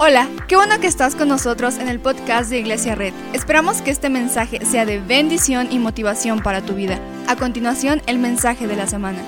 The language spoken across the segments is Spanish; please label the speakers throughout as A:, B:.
A: Hola, qué bueno que estás con nosotros en el podcast de Iglesia Red. Esperamos que este mensaje sea de bendición y motivación para tu vida. A continuación, el mensaje de la semana.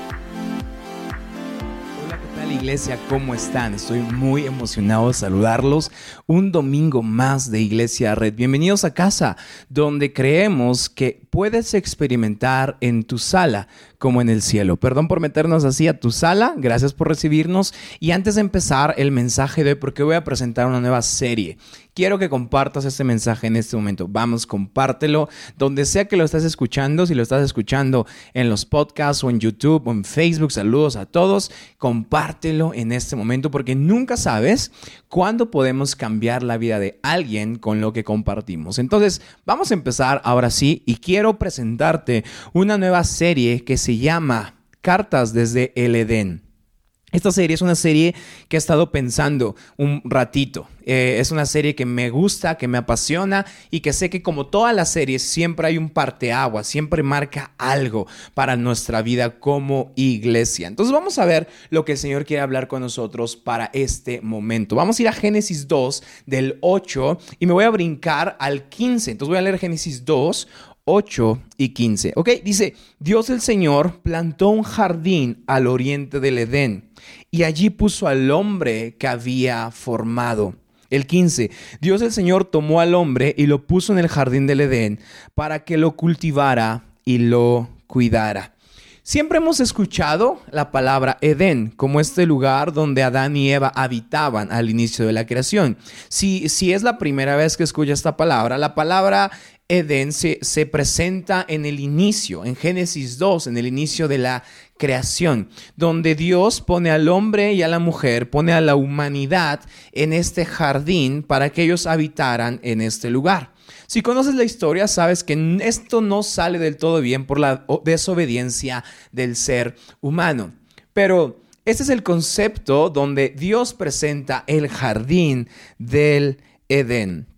B: Hola, ¿qué tal iglesia? ¿Cómo están? Estoy muy emocionado de saludarlos. Un domingo más de Iglesia Red. Bienvenidos a casa, donde creemos que puedes experimentar en tu sala como en el cielo. Perdón por meternos así a tu sala, gracias por recibirnos. Y antes de empezar el mensaje de hoy, porque voy a presentar una nueva serie, quiero que compartas este mensaje en este momento. Vamos, compártelo donde sea que lo estés escuchando, si lo estás escuchando en los podcasts o en YouTube o en Facebook, saludos a todos, compártelo en este momento porque nunca sabes cuándo podemos cambiar la vida de alguien con lo que compartimos. Entonces, vamos a empezar ahora sí y quiero presentarte una nueva serie que se llama Cartas desde el Edén. Esta serie es una serie que he estado pensando un ratito. Eh, es una serie que me gusta, que me apasiona y que sé que como todas las series siempre hay un parteagua, siempre marca algo para nuestra vida como iglesia. Entonces vamos a ver lo que el Señor quiere hablar con nosotros para este momento. Vamos a ir a Génesis 2 del 8 y me voy a brincar al 15. Entonces voy a leer Génesis 2, 8 y 15. Ok, dice, Dios el Señor plantó un jardín al oriente del Edén y allí puso al hombre que había formado. El 15. Dios el Señor tomó al hombre y lo puso en el jardín del Edén para que lo cultivara y lo cuidara. Siempre hemos escuchado la palabra Edén como este lugar donde Adán y Eva habitaban al inicio de la creación. Si, si es la primera vez que escuchas esta palabra, la palabra Edén se, se, presenta en el inicio, en Génesis 2, en el inicio de la creación, donde Dios pone al hombre y a la mujer, pone a la humanidad en este jardín para que ellos habitaran en este lugar. Si conoces la historia, sabes que esto no sale del todo bien por la desobediencia del ser humano. Pero este es el concepto donde Dios presenta el jardín del Edén.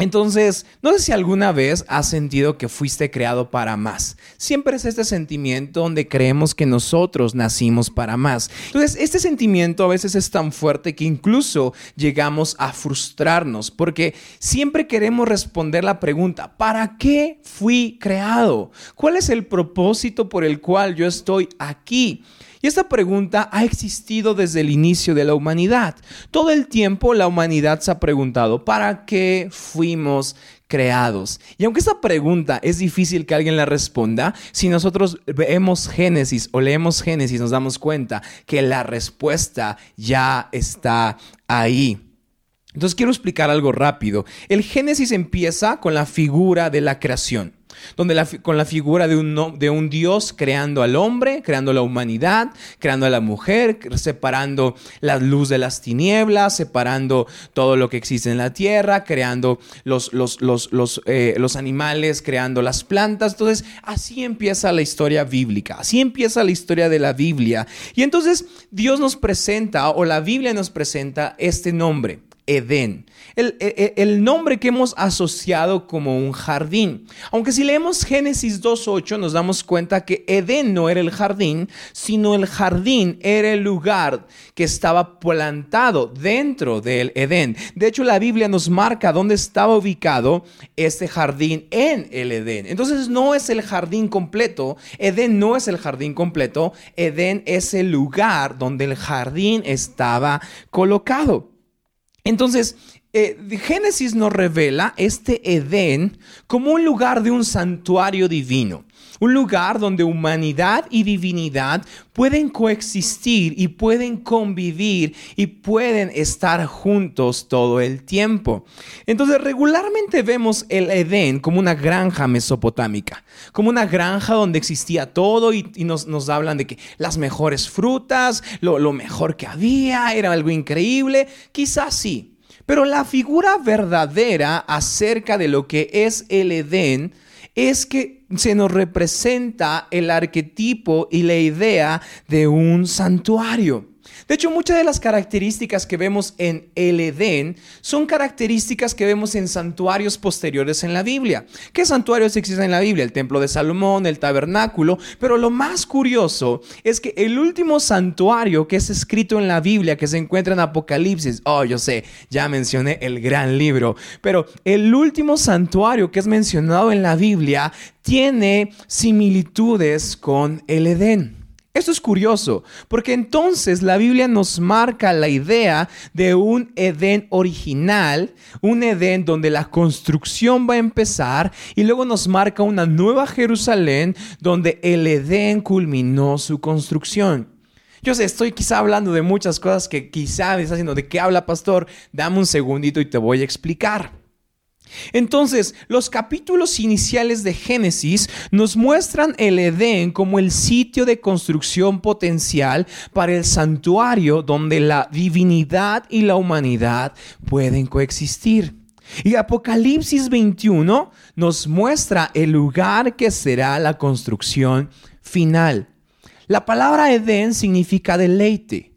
B: Entonces, no sé si alguna vez has sentido que fuiste creado para más. Siempre es este sentimiento donde creemos que nosotros nacimos para más. Entonces, este sentimiento a veces es tan fuerte que incluso llegamos a frustrarnos porque siempre queremos responder la pregunta, ¿para qué fui creado? ¿Cuál es el propósito por el cual yo estoy aquí? Y esta pregunta ha existido desde el inicio de la humanidad. Todo el tiempo la humanidad se ha preguntado, ¿para qué fuimos creados? Y aunque esta pregunta es difícil que alguien la responda, si nosotros vemos Génesis o leemos Génesis nos damos cuenta que la respuesta ya está ahí. Entonces quiero explicar algo rápido. El Génesis empieza con la figura de la creación donde con la figura de un, de un Dios creando al hombre, creando la humanidad, creando a la mujer, separando la luz de las tinieblas, separando todo lo que existe en la tierra, creando los, los, los, los, eh, los animales, creando las plantas. Entonces, así empieza la historia bíblica, así empieza la historia de la Biblia. Y entonces Dios nos presenta, o la Biblia nos presenta este nombre. Edén. El, el, nombre que hemos asociado como un jardín. Aunque si leemos Génesis 2.8 nos damos cuenta que Edén no era el jardín, sino el jardín era el lugar que estaba plantado dentro del Edén. De hecho, la Biblia nos marca dónde estaba ubicado este jardín en el Edén. Entonces no es el jardín completo. Edén no es el jardín completo. Edén es el lugar donde el jardín estaba colocado. Entonces, eh, Génesis nos revela este Edén como un lugar de un santuario divino, un lugar donde humanidad y divinidad pueden coexistir y pueden convivir y pueden estar juntos todo el tiempo. Entonces regularmente vemos el Edén como una granja mesopotámica, como una granja donde existía todo y, nos, hablan de que las mejores frutas, lo, lo mejor que había, era algo increíble, quizás sí. Pero la figura verdadera acerca de lo que es el Edén es que se nos representa el arquetipo y la idea de un santuario De hecho, muchas de las características que vemos en el Edén son características que vemos en santuarios posteriores en la Biblia. ¿Qué santuarios existen en la Biblia? El templo de Salomón, el tabernáculo. Pero lo más curioso es que el último santuario que es escrito en la Biblia, que se encuentra en Apocalipsis, oh, yo sé, ya mencioné el gran libro, pero el último santuario que es mencionado en la Biblia tiene similitudes con el Edén. Esto es curioso, porque entonces la Biblia nos marca la idea de un Edén original, un Edén donde la construcción va a empezar y luego nos marca una nueva Jerusalén donde el Edén culminó su construcción. Yo sé, estoy quizá hablando de muchas cosas que quizá me está haciendo, ¿de qué habla pastor? Dame un segundito y te voy a explicar. Entonces, los capítulos iniciales de Génesis nos muestran el Edén como el sitio de construcción potencial para el santuario donde la divinidad y la humanidad pueden coexistir. Y Apocalipsis 21 nos muestra el lugar que será la construcción final. La palabra Edén significa deleite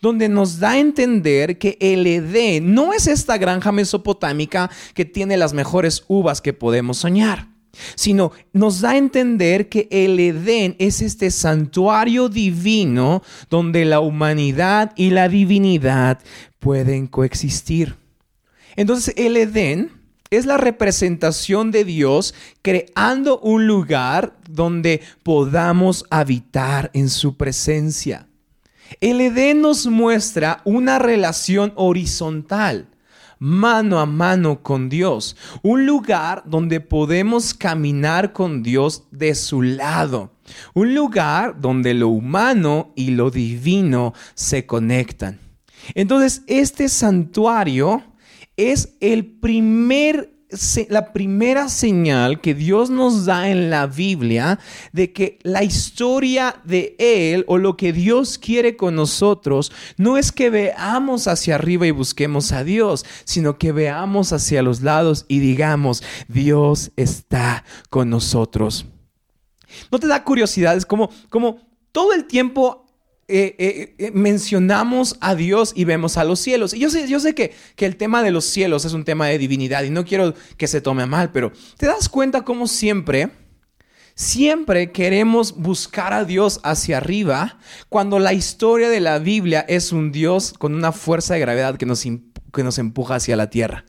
B: donde nos da a entender que el Edén no es esta granja mesopotámica que tiene las mejores uvas que podemos soñar sino nos da a entender que el Edén es este santuario divino donde la humanidad y la divinidad pueden coexistir. Entonces el Edén es la representación de Dios creando un lugar donde podamos habitar en su presencia. El Edén nos muestra una relación horizontal, mano a mano con Dios, un lugar donde podemos caminar con Dios de su lado, un lugar donde lo humano y lo divino se conectan. Entonces, este santuario es el primer la primera señal que Dios nos da en la Biblia de que la historia de Él o lo que Dios quiere con nosotros no es que veamos hacia arriba y busquemos a Dios, sino que veamos hacia los lados y digamos, Dios está con nosotros. ¿No te da curiosidad? Es como, como todo el tiempo eh, eh, eh, mencionamos a Dios y vemos a los cielos. Y yo sé, que, el tema de los cielos es un tema de divinidad y no quiero que se tome mal, pero te das cuenta cómo siempre, siempre queremos buscar a Dios hacia arriba cuando la historia de la Biblia es un Dios con una fuerza de gravedad que nos, que nos empuja hacia la tierra.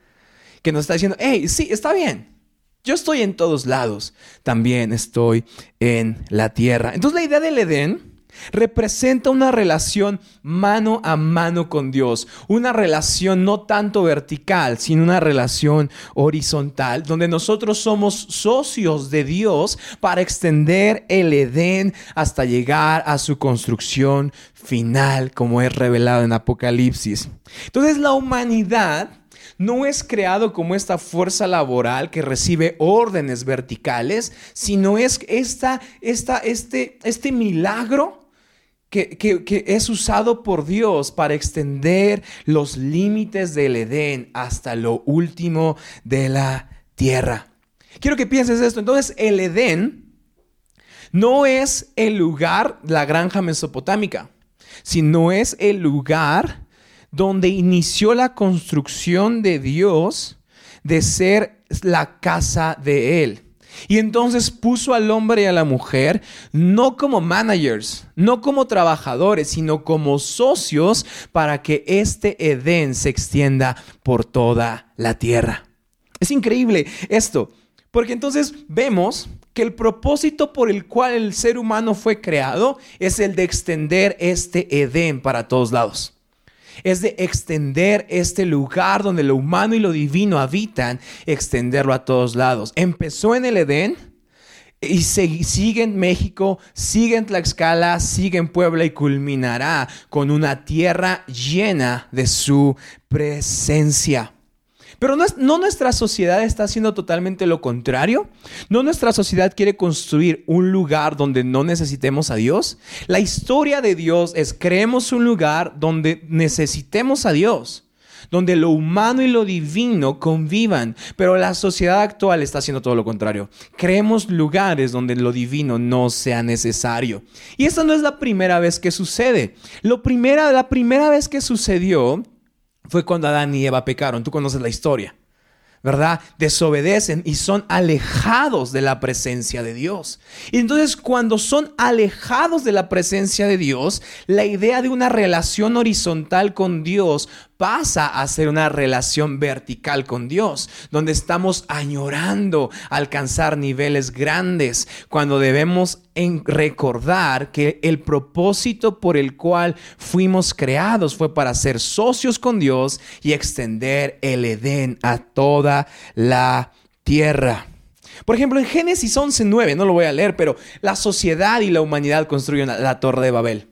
B: Que nos está diciendo, hey, sí, está bien. Yo estoy en todos lados. También estoy en la tierra. Entonces la idea del Edén representa una relación mano a mano con Dios, una relación no tanto vertical, sino una relación horizontal, donde nosotros somos socios de Dios para extender el Edén hasta llegar a su construcción final, como es revelado en Apocalipsis. Entonces la humanidad no es creado como esta fuerza laboral que recibe órdenes verticales, sino es esta, esta, este, este milagro que, es usado por Dios para extender los límites del Edén hasta lo último de la tierra. Quiero que pienses esto. Entonces, el Edén no es el lugar, la granja mesopotámica, sino es el lugar donde inició la construcción de Dios de ser la casa de Él. Y entonces puso al hombre y a la mujer no como managers, no como trabajadores, sino como socios para que este Edén se extienda por toda la tierra. Es increíble esto, porque entonces vemos que el propósito por el cual el ser humano fue creado es el de extender este Edén para todos lados es de extender este lugar donde lo humano y lo divino habitan, extenderlo a todos lados. Empezó en el Edén y sigue en México, sigue en Tlaxcala, sigue en Puebla y culminará con una tierra llena de su presencia. Pero no, nuestra sociedad está haciendo totalmente lo contrario. No nuestra sociedad quiere construir un lugar donde no necesitemos a Dios. La historia de Dios es creemos un lugar donde necesitemos a Dios donde lo humano y lo divino convivan, pero la sociedad actual está haciendo todo lo contrario. Creemos lugares donde lo divino no sea necesario. Y esta no es la primera vez que sucede. Lo primera, la primera vez que sucedió fue cuando Adán y Eva pecaron. Tú conoces la historia. ¿verdad? Desobedecen y son alejados de la presencia de Dios. Y entonces cuando son alejados de la presencia de Dios, la idea de una relación horizontal con Dios pasa a ser una relación vertical con Dios, donde estamos añorando alcanzar niveles grandes, cuando debemos recordar que el propósito por el cual fuimos creados fue para ser socios con Dios y extender el Edén a toda la tierra. Por ejemplo, en Génesis 11.9, no lo voy a leer, pero la sociedad y la humanidad construyen la Torre de Babel.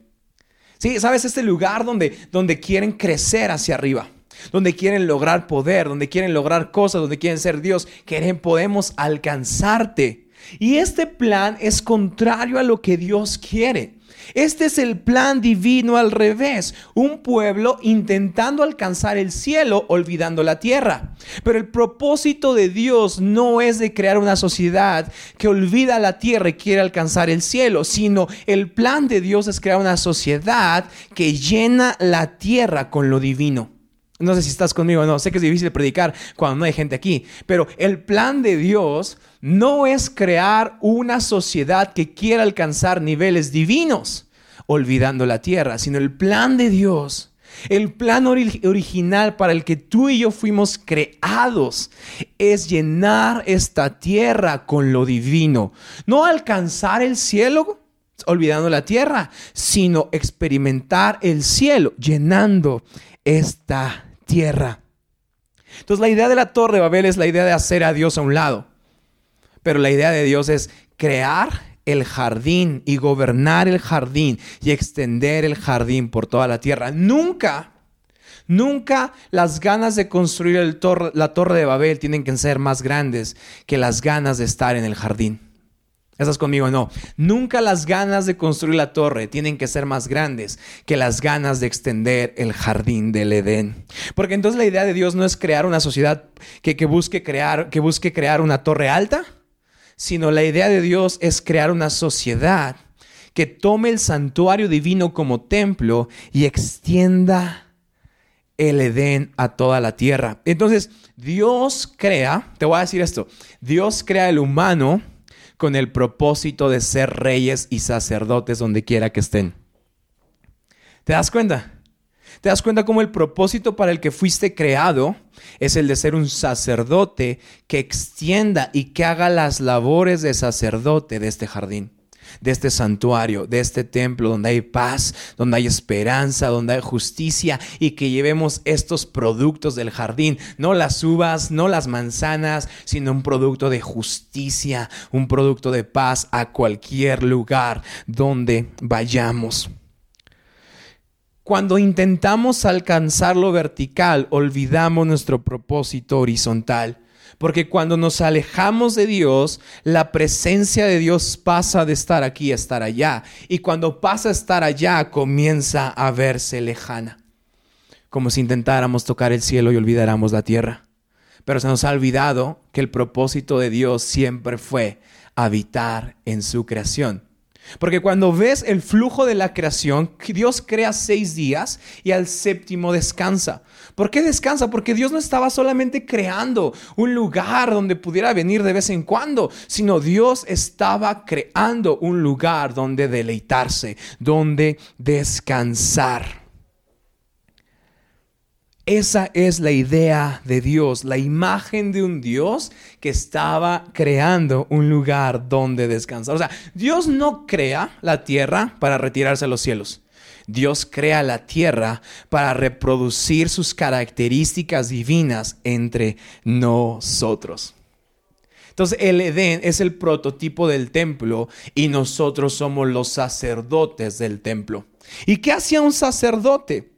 B: Sí, sabes, este lugar donde, donde quieren crecer hacia arriba, donde quieren lograr poder, donde quieren lograr cosas, donde quieren ser Dios, quieren, podemos alcanzarte. Y este plan es contrario a lo que Dios quiere. Este es el plan divino al revés, un pueblo intentando alcanzar el cielo olvidando la tierra. Pero el propósito de Dios no es de crear una sociedad que olvida la tierra y quiere alcanzar el cielo, sino el plan de Dios es crear una sociedad que llena la tierra con lo divino. No sé si estás conmigo o no, sé que es difícil predicar cuando no hay gente aquí, pero el plan de Dios no es crear una sociedad que quiera alcanzar niveles divinos, olvidando la tierra, sino el plan de Dios, el plan original para el que tú y yo fuimos creados, es llenar esta tierra con lo divino, no alcanzar el cielo olvidando la tierra, sino experimentar el cielo llenando esta tierra. Entonces la idea de la torre de Babel es la idea de hacer a Dios a un lado. Pero la idea de Dios es crear el jardín y gobernar el jardín y extender el jardín por toda la tierra. Nunca, nunca las ganas de construir la torre de Babel tienen que ser más grandes que las ganas de estar en el jardín. ¿Estás conmigo? No. Nunca las ganas de construir la torre tienen que ser más grandes que las ganas de extender el jardín del Edén. Porque entonces la idea de Dios no es crear una sociedad que, busque, crear, que busque crear una torre alta, sino la idea de Dios es crear una sociedad que tome el santuario divino como templo y extienda el Edén a toda la tierra. Entonces, Dios crea, te voy a decir esto, Dios crea el humano con el propósito de ser reyes y sacerdotes donde quiera que estén. ¿Te das cuenta? ¿Te das cuenta cómo el propósito para el que fuiste creado es el de ser un sacerdote que extienda y que haga las labores de sacerdote de este jardín? De este santuario, de este templo donde hay paz, donde hay esperanza, donde hay justicia y que llevemos estos productos del jardín, no las uvas, no las manzanas, sino un producto de justicia, un producto de paz a cualquier lugar donde vayamos. Cuando intentamos alcanzar lo vertical, olvidamos nuestro propósito horizontal. Porque cuando nos alejamos de Dios, la presencia de Dios pasa de estar aquí a estar allá. Y cuando pasa a estar allá, comienza a verse lejana. Como si intentáramos tocar el cielo y olvidáramos la tierra. Pero se nos ha olvidado que el propósito de Dios siempre fue habitar en su creación. Porque cuando ves el flujo de la creación, Dios crea seis días y al séptimo descansa. ¿Por qué descansa? Porque Dios no estaba solamente creando un lugar donde pudiera venir de vez en cuando, sino Dios estaba creando un lugar donde deleitarse, donde descansar. Esa es la idea de Dios, la imagen de un Dios que estaba creando un lugar donde descansar. O sea, Dios no crea la tierra para retirarse a los cielos. Dios crea la tierra para reproducir sus características divinas entre nosotros. Entonces el Edén es el prototipo del templo y nosotros somos los sacerdotes del templo. ¿Y qué hacía un sacerdote?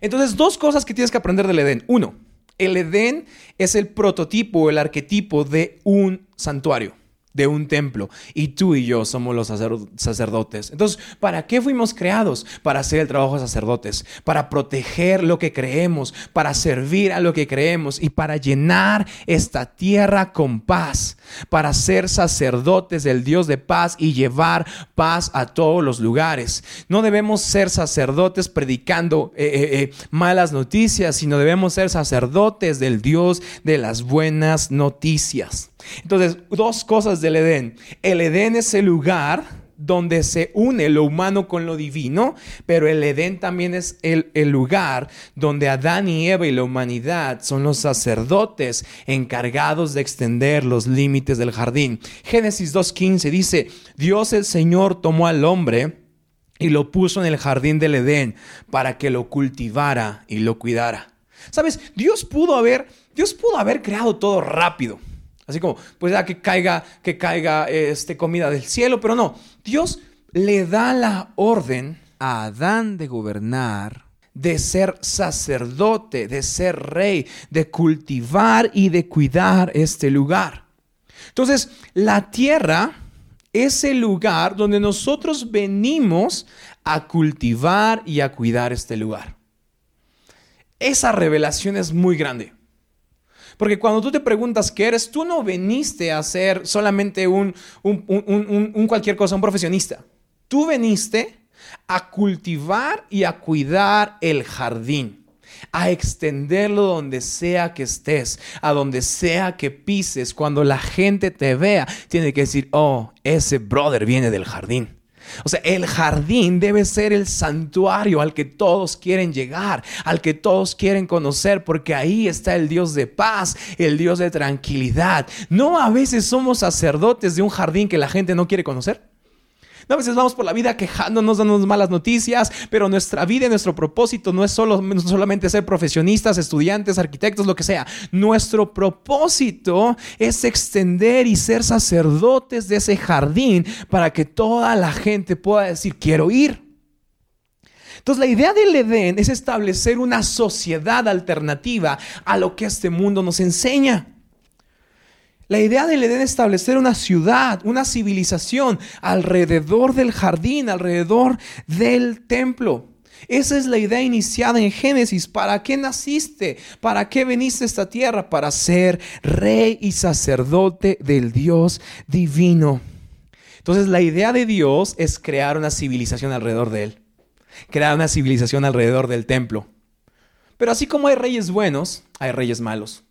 B: Entonces, dos cosas que tienes que aprender del Edén. Uno, el Edén es el prototipo, el arquetipo de un santuario. De un templo y tú y yo somos los sacerdotes. Entonces, ¿para qué fuimos creados? Para hacer el trabajo de sacerdotes, para proteger lo que creemos, para servir a lo que creemos y para llenar esta tierra con paz, para ser sacerdotes del Dios de paz y llevar paz a todos los lugares. No debemos ser sacerdotes predicando eh, eh, eh, malas noticias, sino debemos ser sacerdotes del Dios de las buenas noticias. Entonces, dos cosas del Edén. El Edén es el lugar donde se une lo humano con lo divino, pero el Edén también es el, lugar donde Adán y Eva y la humanidad son los sacerdotes encargados de extender los límites del jardín. Génesis 2.15 dice, Dios el Señor tomó al hombre y lo puso en el jardín del Edén para que lo cultivara y lo cuidara. Sabes, Dios pudo haber, Dios pudo haber creado todo rápido. Así como, pues ya que caiga, que caiga este, comida del cielo, pero no. Dios le da la orden a Adán de gobernar, de ser sacerdote, de ser rey, de cultivar y de cuidar este lugar. Entonces, la tierra es el lugar donde nosotros venimos a cultivar y a cuidar este lugar. Esa revelación es muy grande. Porque cuando tú te preguntas qué eres, tú no veniste a ser solamente un, un, cualquier cosa, un profesionista. Tú veniste a cultivar y a cuidar el jardín, a extenderlo donde sea que estés, a donde sea que pises. Cuando la gente te vea, tiene que decir, oh, ese brother viene del jardín. O sea, el jardín debe ser el santuario al que todos quieren llegar, al que todos quieren conocer, porque ahí está el Dios de paz, el Dios de tranquilidad. No a veces somos sacerdotes de un jardín que la gente no quiere conocer. A veces vamos por la vida quejándonos, dándonos malas noticias, pero nuestra vida y nuestro propósito no es solo, solamente ser profesionistas, estudiantes, arquitectos, lo que sea. Nuestro propósito es extender y ser sacerdotes de ese jardín para que toda la gente pueda decir, quiero ir. Entonces la idea del Edén es establecer una sociedad alternativa a lo que este mundo nos enseña. La idea del Edén es establecer una ciudad, una civilización alrededor del jardín, alrededor del templo. Esa es la idea iniciada en Génesis. ¿Para qué naciste? ¿Para qué veniste a esta tierra? Para ser rey y sacerdote del Dios divino. Entonces la idea de Dios es crear una civilización alrededor de Él. Crear una civilización alrededor del templo. Pero así como hay reyes buenos, hay reyes malos.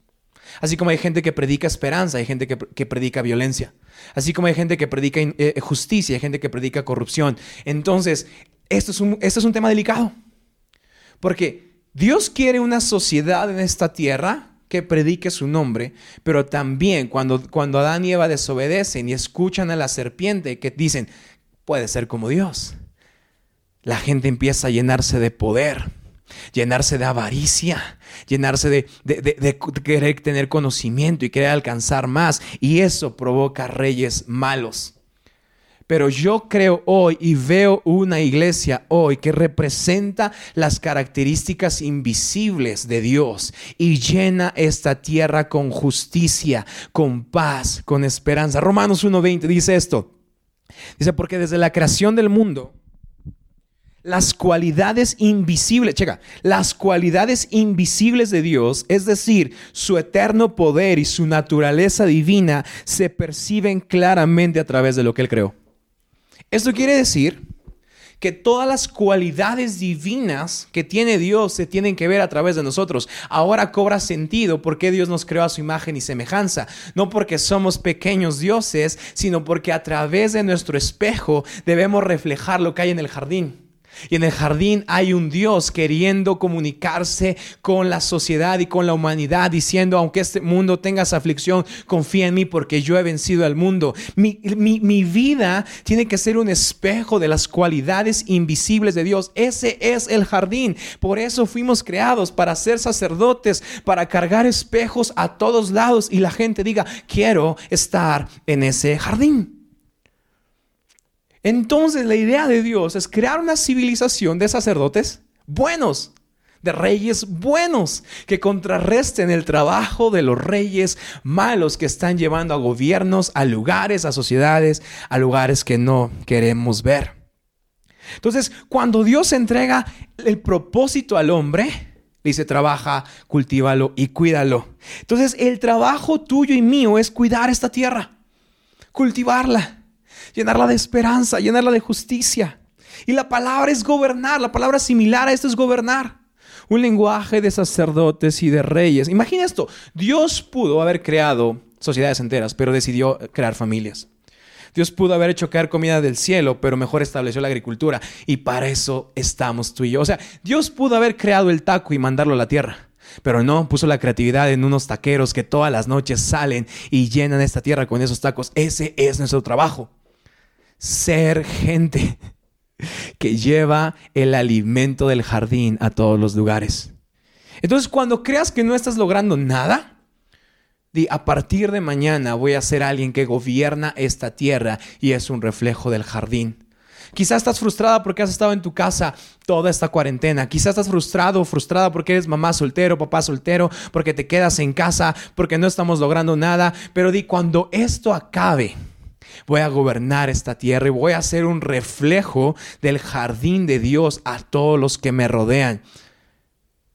B: Así como hay gente que predica esperanza, hay gente que, predica violencia. Así como hay gente que predica eh, justicia, hay gente que predica corrupción. Entonces, esto es, un, esto es un tema delicado. Porque Dios quiere una sociedad en esta tierra que predique su nombre, pero también cuando, cuando Adán y Eva desobedecen y escuchan a la serpiente que dicen, puede ser como Dios, la gente empieza a llenarse de poder llenarse de avaricia, llenarse de, querer tener conocimiento y querer alcanzar más. Y eso provoca reyes malos. Pero yo creo hoy y veo una iglesia hoy que representa las características invisibles de Dios y llena esta tierra con justicia, con paz, con esperanza. Romanos 1.20 dice esto. Dice, porque desde la creación del mundo, las cualidades invisibles, checa, las cualidades invisibles de Dios, es decir, su eterno poder y su naturaleza divina, se perciben claramente a través de lo que Él creó. Esto quiere decir que todas las cualidades divinas que tiene Dios se tienen que ver a través de nosotros. Ahora cobra sentido por qué Dios nos creó a su imagen y semejanza. No porque somos pequeños dioses, sino porque a través de nuestro espejo debemos reflejar lo que hay en el jardín. Y en el jardín hay un Dios queriendo comunicarse con la sociedad y con la humanidad, diciendo, aunque este mundo tenga aflicción, confía en mí porque yo he vencido al mundo. Mi, mi, vida tiene que ser un espejo de las cualidades invisibles de Dios. Ese es el jardín. Por eso fuimos creados, para ser sacerdotes, para cargar espejos a todos lados y la gente diga, quiero estar en ese jardín. Entonces la idea de Dios es crear una civilización de sacerdotes buenos, de reyes buenos que contrarresten el trabajo de los reyes malos que están llevando a gobiernos, a lugares, a sociedades, a lugares que no queremos ver. Entonces, cuando Dios entrega el propósito al hombre, dice, trabaja, cultívalo y cuídalo. Entonces, el trabajo tuyo y mío es cuidar esta tierra, cultivarla, llenarla de esperanza, llenarla de justicia. Y la palabra es gobernar, la palabra similar a esto es gobernar un lenguaje de sacerdotes y de reyes. Imagina esto, Dios pudo haber creado sociedades enteras, pero decidió crear familias. Dios pudo haber hecho caer comida del cielo, pero mejor estableció la agricultura. Y para eso estamos tú y yo. O sea, Dios pudo haber creado el taco y mandarlo a la tierra. Pero no, puso la creatividad en unos taqueros que todas las noches salen y llenan esta tierra con esos tacos. Ese es nuestro trabajo. Ser gente que lleva el alimento del jardín a todos los lugares. Entonces, cuando creas que no estás logrando nada, di, a partir de mañana voy a ser alguien que gobierna esta tierra y es un reflejo del jardín. Quizás estás frustrada porque has estado en tu casa toda esta cuarentena. Quizás estás frustrado o frustrada porque eres mamá soltero, papá soltero, porque te quedas en casa, porque no estamos logrando nada. Pero di, cuando esto acabe, Voy a gobernar esta tierra y voy a ser un reflejo del jardín de Dios a todos los que me rodean.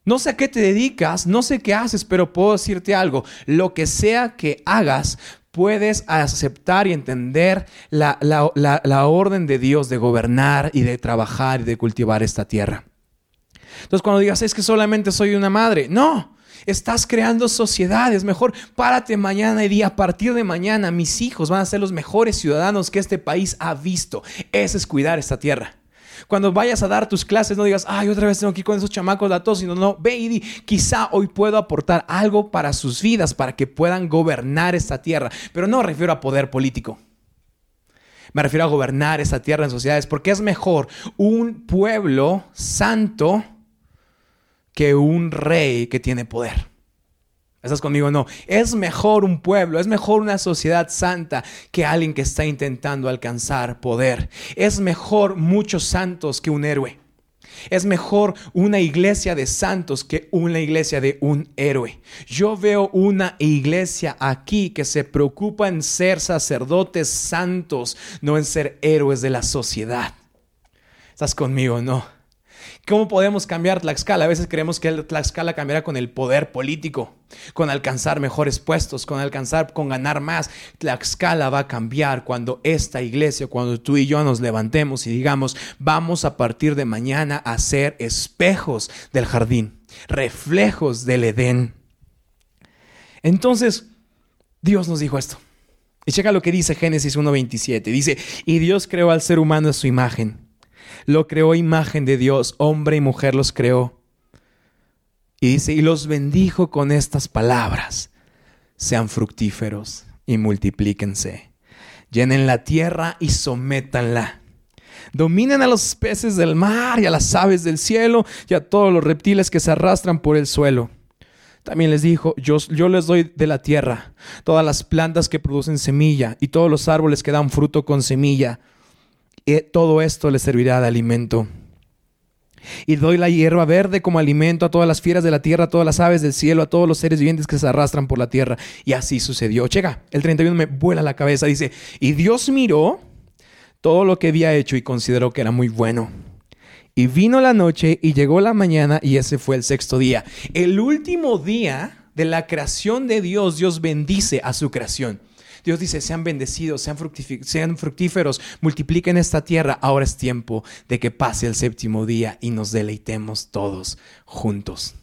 B: No sé a qué te dedicas, no sé qué haces, pero puedo decirte algo. Lo que sea que hagas, puedes aceptar y entender la, la, orden de Dios de gobernar y de trabajar y de cultivar esta tierra. Entonces cuando digas, es que solamente soy una madre, no, Estás creando sociedades. Mejor párate mañana y di a partir de mañana mis hijos van a ser los mejores ciudadanos que este país ha visto. Ese es cuidar esta tierra. Cuando vayas a dar tus clases, no digas, ay, otra vez tengo que ir con esos chamacos la tos, sino no, ve y di, quizá hoy puedo aportar algo para sus vidas, para que puedan gobernar esta tierra. Pero no me refiero a poder político. Me refiero a gobernar esta tierra en sociedades, porque es mejor un pueblo santo que un rey que tiene poder. ¿Estás conmigo? No. Es mejor un pueblo, es mejor una sociedad santa que alguien que está intentando alcanzar poder. Es mejor muchos santos que un héroe. Es mejor una iglesia de santos que una iglesia de un héroe. Yo veo una iglesia aquí que se preocupa en ser sacerdotes santos, no en ser héroes de la sociedad. ¿Estás conmigo? No. ¿Cómo podemos cambiar Tlaxcala? A veces creemos que Tlaxcala cambiará con el poder político, con alcanzar mejores puestos, con alcanzar, con ganar más. Tlaxcala va a cambiar cuando esta iglesia, cuando tú y yo nos levantemos y digamos, vamos a partir de mañana a ser espejos del jardín, reflejos del Edén. Entonces, Dios nos dijo esto. Y checa lo que dice Génesis 1.27. Dice, y Dios creó al ser humano a su imagen lo creó imagen de Dios, hombre y mujer los creó. Y dice, y los bendijo con estas palabras, sean fructíferos y multiplíquense, llenen la tierra y sométanla. Dominen a los peces del mar y a las aves del cielo y a todos los reptiles que se arrastran por el suelo. También les dijo, yo, yo, les doy de la tierra todas las plantas que producen semilla y todos los árboles que dan fruto con semilla y todo esto le servirá de alimento. Y doy la hierba verde como alimento a todas las fieras de la tierra, a todas las aves del cielo, a todos los seres vivientes que se arrastran por la tierra. Y así sucedió. Llega, el 31 me vuela la cabeza. Dice, y Dios miró todo lo que había hecho y consideró que era muy bueno. Y vino la noche y llegó la mañana y ese fue el sexto día. El último día de la creación de Dios, Dios bendice a su creación. Dios dice, sean bendecidos, sean, fructíferos, multipliquen esta tierra. Ahora es tiempo de que pase el séptimo día y nos deleitemos todos juntos.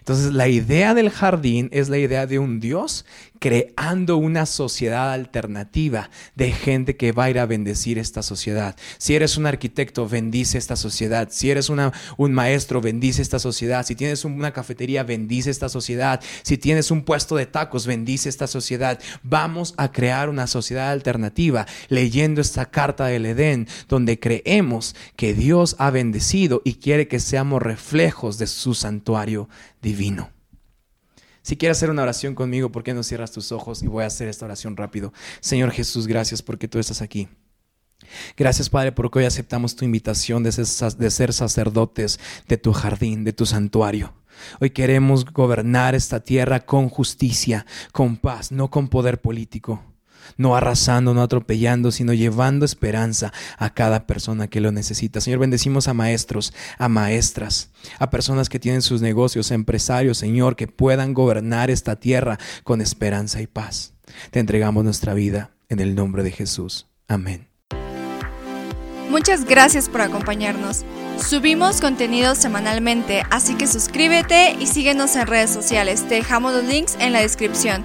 B: Entonces la idea del jardín es la idea de un Dios creando una sociedad alternativa de gente que va a ir a bendecir esta sociedad. Si eres un arquitecto, bendice esta sociedad. Si eres un maestro, bendice esta sociedad. Si tienes una cafetería, bendice esta sociedad. Si tienes un puesto de tacos, bendice esta sociedad. Vamos a crear una sociedad alternativa leyendo esta carta del Edén, donde creemos que Dios ha bendecido y quiere que seamos reflejos de su santuario divino. Si quieres hacer una oración conmigo, ¿por qué no cierras tus ojos? Y voy a hacer esta oración rápido. Señor Jesús, gracias porque tú estás aquí. Gracias, Padre, porque hoy aceptamos tu invitación de ser, sacerdotes de tu jardín, de tu santuario. Hoy queremos gobernar esta tierra con justicia, con paz, no con poder político no arrasando, no atropellando, sino llevando esperanza a cada persona que lo necesita. Señor, bendecimos a maestros, a maestras, a personas que tienen sus negocios, empresarios, Señor, que puedan gobernar esta tierra con esperanza y paz. Te entregamos nuestra vida en el nombre de Jesús. Amén.
A: Muchas gracias por acompañarnos. Subimos contenido semanalmente, así que suscríbete y síguenos en redes sociales. Te dejamos los links en la descripción.